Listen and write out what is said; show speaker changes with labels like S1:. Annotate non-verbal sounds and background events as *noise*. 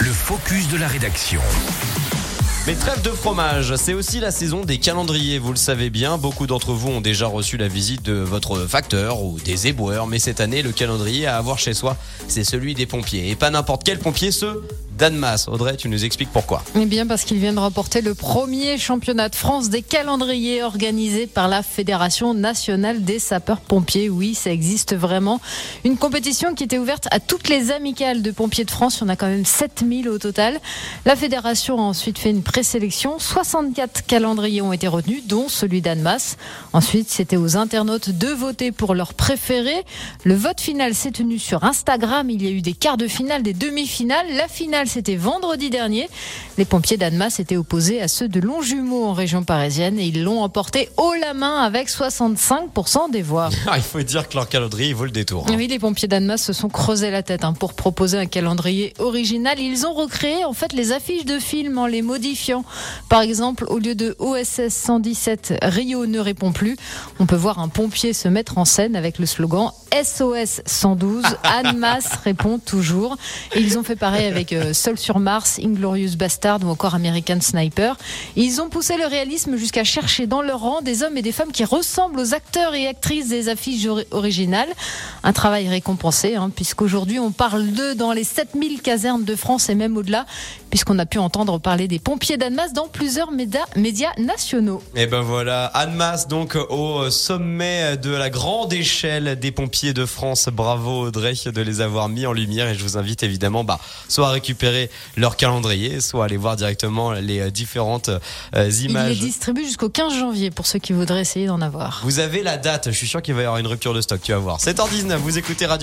S1: Le focus de la rédaction.
S2: Mais trêve de fromage, c'est aussi la saison des calendriers, vous le savez bien. Beaucoup d'entre vous ont déjà reçu la visite de votre facteur ou des éboueurs, mais cette année, le calendrier à avoir chez soi, c'est celui des pompiers. Et pas n'importe quel pompier, ceux d'Annemasse. Audrey, tu nous expliques pourquoi.
S3: Eh bien, parce qu'il vient de remporter le premier championnat de France des calendriers organisé par la Fédération nationale des sapeurs-pompiers. Oui, ça existe vraiment. Une compétition qui était ouverte à toutes les amicales de pompiers de France. Il y en a quand même 7000 au total. La fédération a ensuite fait une présélection. 64 calendriers ont été retenus, dont celui d'Annemasse. Ensuite, c'était aux internautes de voter pour leur préféré. Le vote final s'est tenu sur Instagram. Il y a eu des quarts de finale, des demi-finales. La finale c'était vendredi dernier. Les pompiers d'Annemasse étaient opposés à ceux de Longjumeau en région parisienne et ils l'ont emporté haut la main avec 65% des voix. *laughs*
S2: Ah, il faut dire que leur calendrier vaut le détour.
S3: Hein. Oui, les pompiers d'Annemasse se sont creusés la tête hein, pour proposer un calendrier original. Ils ont recréé en fait les affiches de films en les modifiant. Par exemple, au lieu de OSS 117, Rio ne répond plus, on peut voir un pompier se mettre en scène avec le slogan SOS 112, Annemasse répond toujours. Et ils ont fait pareil avec euh, Sol sur Mars, Inglorious Bastard ou encore American Sniper. Ils ont poussé le réalisme jusqu'à chercher dans leur rang des hommes et des femmes qui ressemblent aux acteurs et actrices des affiches originales. Un travail récompensé, hein, puisqu'aujourd'hui on parle d'eux dans les 7000 casernes de France et même au-delà, puisqu'on a pu entendre parler des pompiers d'Annemasse dans plusieurs médias, médias nationaux.
S2: Et ben voilà, Annemasse donc au sommet de la grande échelle des pompiers de France. Bravo Audrey de les avoir mis en lumière et je vous invite évidemment bah, soit à récupérer leur calendrier, soit aller voir directement les euh, différentes euh, images.
S3: Il les distribue jusqu'au 15 janvier pour ceux qui voudraient essayer d'en avoir.
S2: Vous avez la date, je suis sûr qu'il va y avoir une rupture de stock, tu vas voir. 7h19, vous écoutez Radio